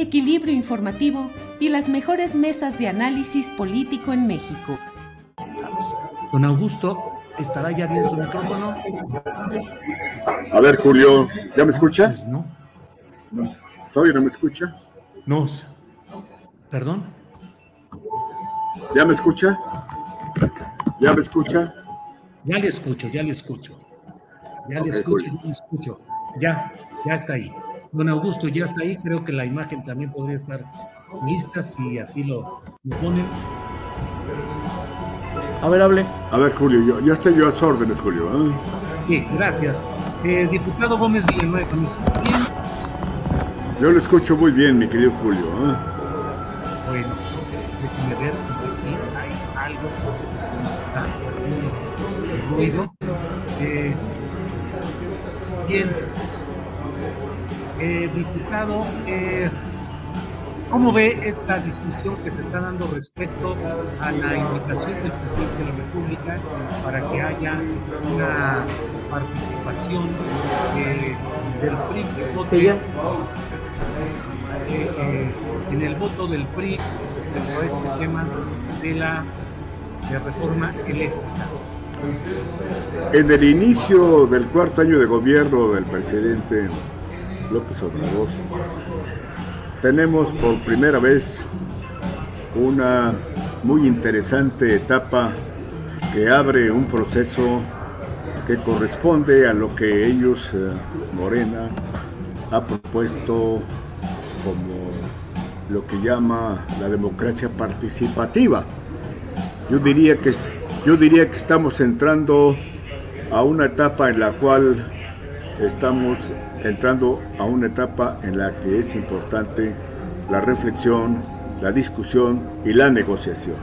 equilibrio informativo y las mejores mesas de análisis político en México. Don Augusto, ¿estará ya bien su micrófono? A ver, Julio, ¿ya me escucha? Pues no. ¿Soy no me escucha? No. ¿Perdón? ¿Ya me escucha? ¿Ya me escucha? Ya le escucho, ya le escucho. Ya le escucho, ya le escucho. Ya, ya está ahí. Don Augusto ya está ahí. Creo que la imagen también podría estar lista si así lo, lo ponen. A ver, hable. A ver, Julio, yo, ya estoy yo a sus órdenes, Julio. ¿eh? Sí, gracias. Eh, diputado Gómez Villanueva, ¿me escucha bien? Yo lo escucho muy bien, mi querido Julio. ¿eh? Bueno, déjenme ver, hay algo que está haciendo ruido. Eh, bien, Eh, diputado, eh, ¿cómo ve esta discusión que se está dando respecto a la invitación del presidente de la República para que haya una participación eh, del PRI que vote eh, eh, en el voto del PRI respecto a este tema de la de reforma eléctrica. En el inicio del cuarto año de gobierno del presidente López Obrador, tenemos por primera vez una muy interesante etapa que abre un proceso que corresponde a lo que ellos, eh, Morena, ha propuesto como lo que llama la democracia participativa. Yo diría que yo diría que estamos entrando a una etapa en la cual estamos entrando a una etapa en la que es importante la reflexión, la discusión y la negociación.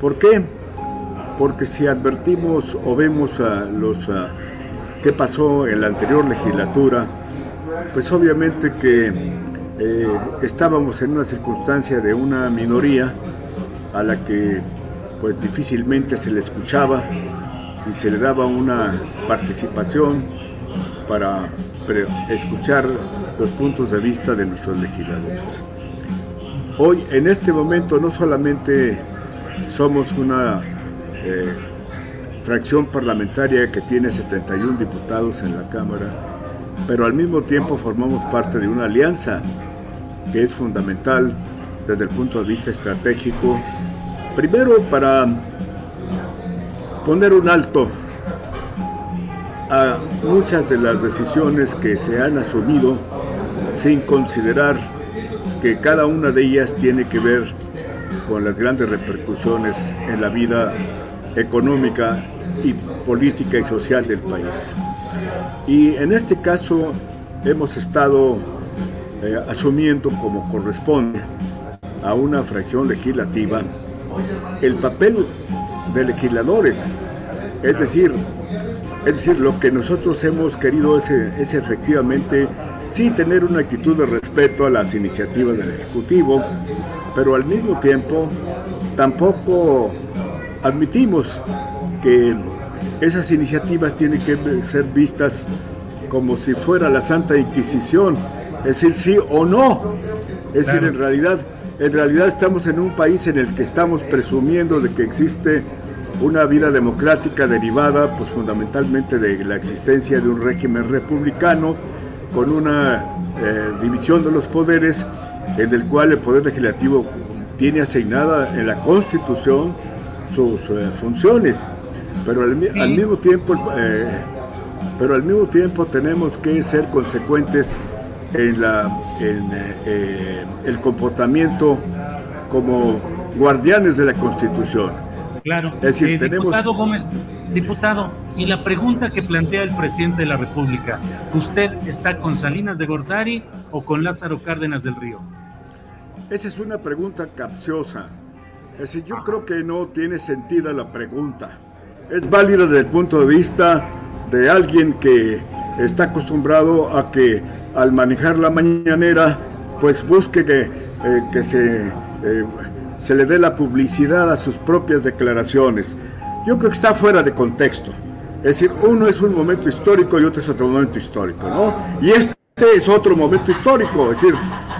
¿Por qué? Porque si advertimos o vemos a los qué pasó en la anterior legislatura, pues obviamente que eh, estábamos en una circunstancia de una minoría a la que pues difícilmente se le escuchaba y se le daba una participación para escuchar los puntos de vista de nuestros legisladores. Hoy, en este momento, no solamente somos una eh, fracción parlamentaria que tiene 71 diputados en la Cámara, pero al mismo tiempo formamos parte de una alianza que es fundamental desde el punto de vista estratégico, primero para poner un alto a muchas de las decisiones que se han asumido sin considerar que cada una de ellas tiene que ver con las grandes repercusiones en la vida económica y política y social del país. Y en este caso hemos estado eh, asumiendo como corresponde a una fracción legislativa el papel de legisladores, es decir, es decir, lo que nosotros hemos querido es, es efectivamente sí tener una actitud de respeto a las iniciativas del Ejecutivo, pero al mismo tiempo tampoco admitimos que esas iniciativas tienen que ser vistas como si fuera la Santa Inquisición, es decir, sí o no. Es decir, en realidad, en realidad estamos en un país en el que estamos presumiendo de que existe una vida democrática derivada pues fundamentalmente de la existencia de un régimen republicano con una eh, división de los poderes en el cual el poder legislativo tiene asignada en la constitución sus eh, funciones. Pero al, mismo tiempo eh, pero al mismo tiempo tenemos que ser consecuentes en, la, en el comportamiento como guardianes de la constitución Claro. Es decir, eh, Diputado Gómez, diputado, y la pregunta que plantea el presidente de la República, ¿usted está con Salinas de Gortari o con Lázaro Cárdenas del Río? Esa es una pregunta capciosa. Es decir, yo creo que no tiene sentido la pregunta. Es válida desde el punto de vista de alguien que está acostumbrado a que al manejar la mañanera, pues busque que, eh, que se... Eh, se le dé la publicidad a sus propias declaraciones. Yo creo que está fuera de contexto. Es decir, uno es un momento histórico y otro es otro momento histórico, ¿no? Y este es otro momento histórico, es decir,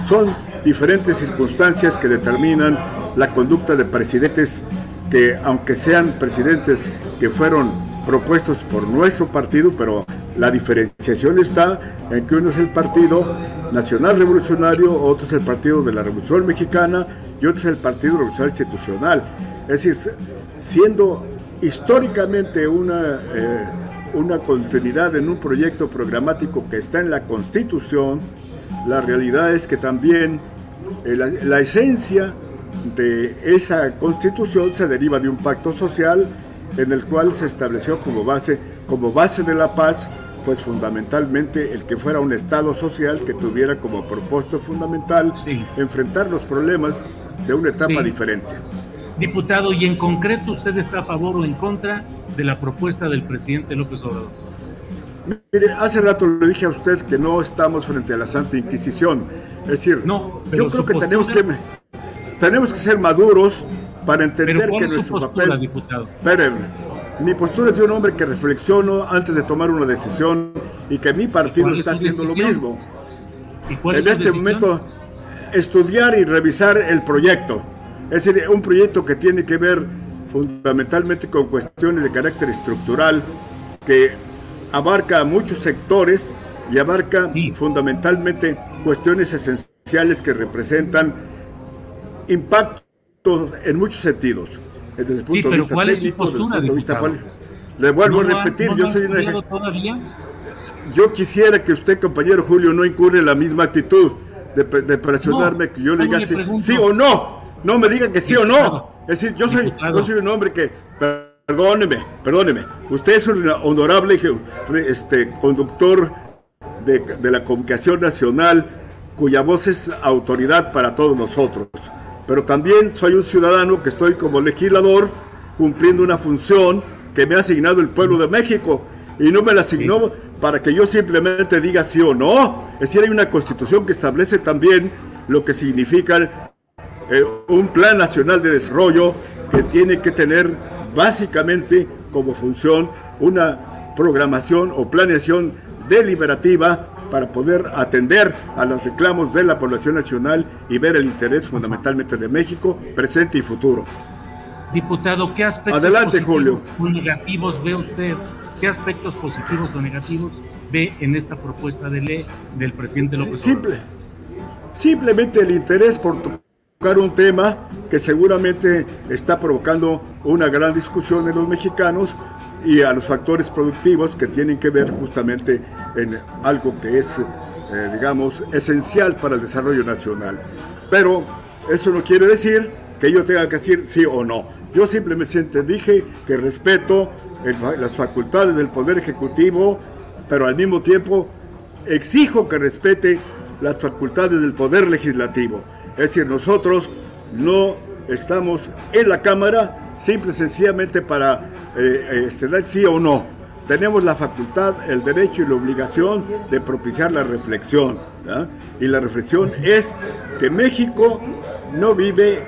son diferentes circunstancias que determinan la conducta de presidentes que, aunque sean presidentes que fueron propuestos por nuestro partido, pero la diferenciación está en que uno es el Partido Nacional Revolucionario, otro es el Partido de la Revolución Mexicana y otro es el Partido Revolucionario Institucional. Es decir, siendo históricamente una, eh, una continuidad en un proyecto programático que está en la Constitución, la realidad es que también eh, la, la esencia de esa Constitución se deriva de un pacto social en el cual se estableció como base, como base de la paz pues fundamentalmente el que fuera un Estado social que tuviera como propósito fundamental enfrentar los problemas de una etapa diferente. Diputado, y en concreto, ¿usted está a favor o en contra de la propuesta del presidente López Obrador? Mire, hace rato le dije a usted que no estamos frente a la Santa Inquisición. Es decir, no, yo creo que tenemos que tenemos que ser maduros para entender que nuestro papel. Diputado? Mi postura es de un hombre que reflexiono antes de tomar una decisión y que mi partido está haciendo lo mismo. en este momento, estudiar y revisar el proyecto. Es decir, un proyecto que tiene que ver fundamentalmente con cuestiones de carácter estructural, que abarca muchos sectores y abarca fundamentalmente cuestiones esenciales que representan impactos en muchos sentidos. Desde el punto de vista técnico, desde el punto de vista Le vuelvo a repetir, yo soy una... todavía? Yo quisiera que usted, compañero Julio, no incurre en la misma actitud de, presionarme que yo le diga sí, o no. No me diga que sí o no. Es decir, yo soy, yo soy un hombre que, perdóneme, perdóneme, usted es un honorable este, conductor de, de la comunicación nacional cuya voz es autoridad para todos nosotros pero también soy un ciudadano que estoy como legislador cumpliendo una función que me ha asignado el pueblo de México y no me la asignó para que yo simplemente diga sí o no. Es decir, hay una constitución que establece también lo que significa eh, un plan nacional de desarrollo que tiene que tener básicamente como función una programación o planeación deliberativa para poder atender a los reclamos de la población nacional y ver el interés fundamentalmente de México, presente y futuro. Diputado, ¿qué aspectos Adelante, Julio. o negativos ve usted? ¿Qué aspectos positivos o negativos ve en esta propuesta de ley del presidente López Simple. Simplemente el interés por tocar un tema que seguramente está provocando una gran discusión en los mexicanos y a los factores productivos que tienen que ver justamente en algo que es, eh, digamos, esencial para el desarrollo nacional. Pero eso no quiere decir que yo tenga que decir sí o no. Yo simplemente dije que respeto las facultades del Poder Ejecutivo, pero al mismo tiempo exijo que respete las facultades del Poder Legislativo. Es decir, nosotros no estamos en la Cámara simple y sencillamente para eh, eh sí o no. Tenemos la facultad, el derecho y la obligación de propiciar la reflexión. Y la reflexión es que México no vive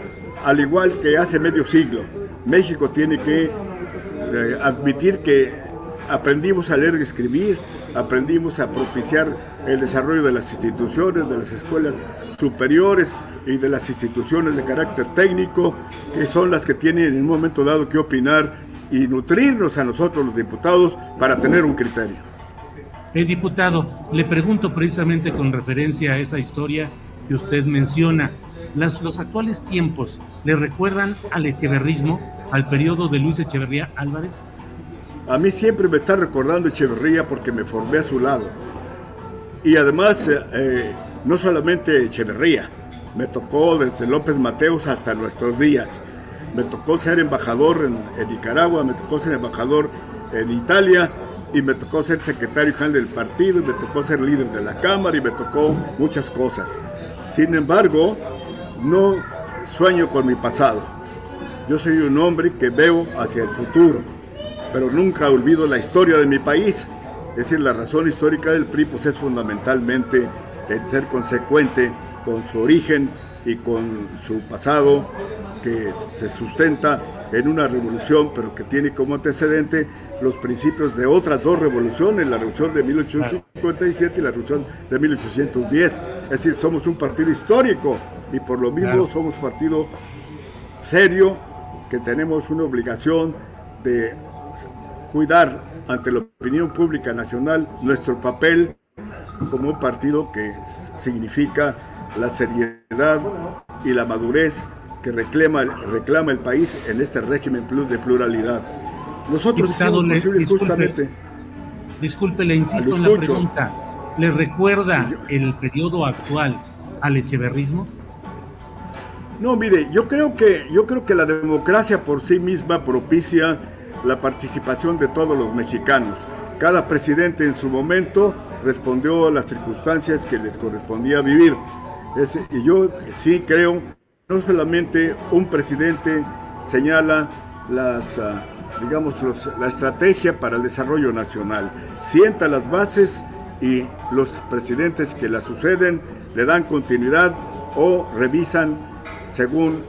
al igual que hace medio siglo. México tiene que eh, admitir que aprendimos a leer y escribir, aprendimos a propiciar el desarrollo de las instituciones, de las escuelas superiores y de las instituciones de carácter técnico, que son las que tienen en un momento dado que opinar y nutrirnos a nosotros los diputados para tener un criterio. El diputado, le pregunto precisamente con referencia a esa historia que usted menciona, los actuales tiempos le recuerdan al echeverrismo, al periodo de Luis Echeverría Álvarez? A mí siempre me está recordando Echeverría porque me formé a su lado. Y además, eh, eh, no solamente Echeverría, me tocó desde López Mateos hasta nuestros días. Me tocó ser embajador en, Nicaragua, me tocó ser embajador en Italia y me tocó ser secretario general del partido y me tocó ser líder de la Cámara y me tocó muchas cosas. Sin embargo, no sueño con mi pasado. Yo soy un hombre que veo hacia el futuro, pero nunca olvido la historia de mi país. Es decir, la razón histórica del PRI pues, es fundamentalmente el ser consecuente con su origen y con su pasado que se sustenta en una revolución, pero que tiene como antecedente los principios de otras dos revoluciones, la revolución de 1857 y la revolución de 1810. Es decir, somos un partido histórico y por lo mismo somos un partido serio que tenemos una obligación de cuidar ante la opinión pública nacional nuestro papel como un partido que significa la seriedad y la madurez que reclama, reclama el país en este régimen de pluralidad. Nosotros disculpe, justamente. Disculpe, le insisto en la pregunta. ¿Le recuerda el periodo actual al echeverrismo? No, mire, yo creo que yo creo que la democracia por sí misma propicia la participación de todos los mexicanos. Cada presidente en su momento respondió a las circunstancias que les correspondía vivir. Y yo sí creo, no solamente un presidente señala las, ah, digamos, la estrategia para el desarrollo nacional, sienta las bases y los presidentes que la suceden le dan continuidad o revisan según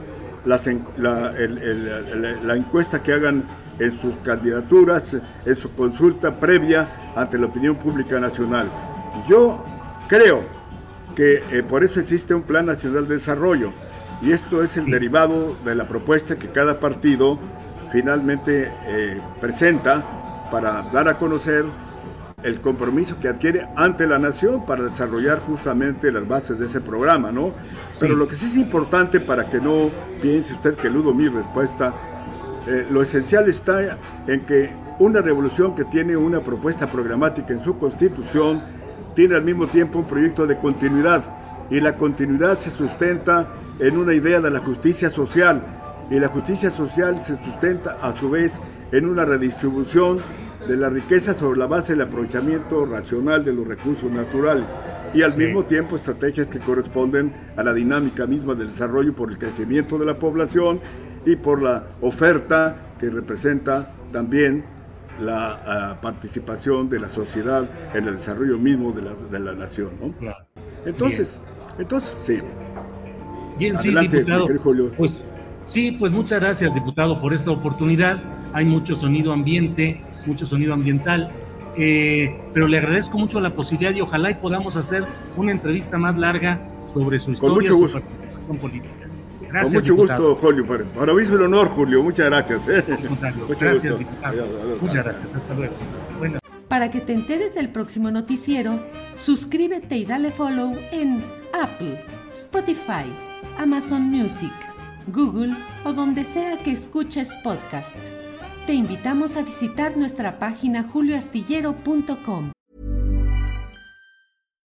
la, la, encuesta que hagan en sus candidaturas, en su consulta previa ante la opinión pública nacional. Yo creo que eh, por eso existe un Plan Nacional de Desarrollo y esto es el derivado de la propuesta que cada partido finalmente eh, presenta para dar a conocer el compromiso que adquiere ante la nación para desarrollar justamente las bases de ese programa, ¿no? Pero lo que sí es importante para que no piense usted que eludo mi respuesta, eh, lo esencial está en que una revolución que tiene una propuesta programática en su constitución tiene al mismo tiempo un proyecto de continuidad y la continuidad se sustenta en una idea de la justicia social y la justicia social se sustenta a su vez en una redistribución de la riqueza sobre la base del aprovechamiento racional de los recursos naturales y al mismo tiempo estrategias que corresponden a la dinámica misma del desarrollo por el crecimiento de la población y por la oferta que representa también la ah, participación de la sociedad en el desarrollo mismo de la, de la nación. Entonces, entonces, sí. Bien, sí, diputado. Pues sí, pues muchas gracias, diputado, por esta oportunidad. Hay mucho sonido ambiente, mucho sonido ambiental. Eh, pero le agradezco mucho la posibilidad y ojalá y podamos hacer una entrevista más larga sobre su historia, su participación política. Gracias, Con mucho diputado. gusto, Julio. Para, para mí es un honor, Julio. Muchas gracias. ¿eh? Gracias, gusto. diputado. Adiós, adiós. Muchas gracias. Hasta luego. Buenas Para que te enteres del próximo noticiero, suscríbete y dale follow en Apple, Spotify, Amazon Music, Google o donde sea que escuches podcast. Te invitamos a visitar nuestra página julioastillero.com.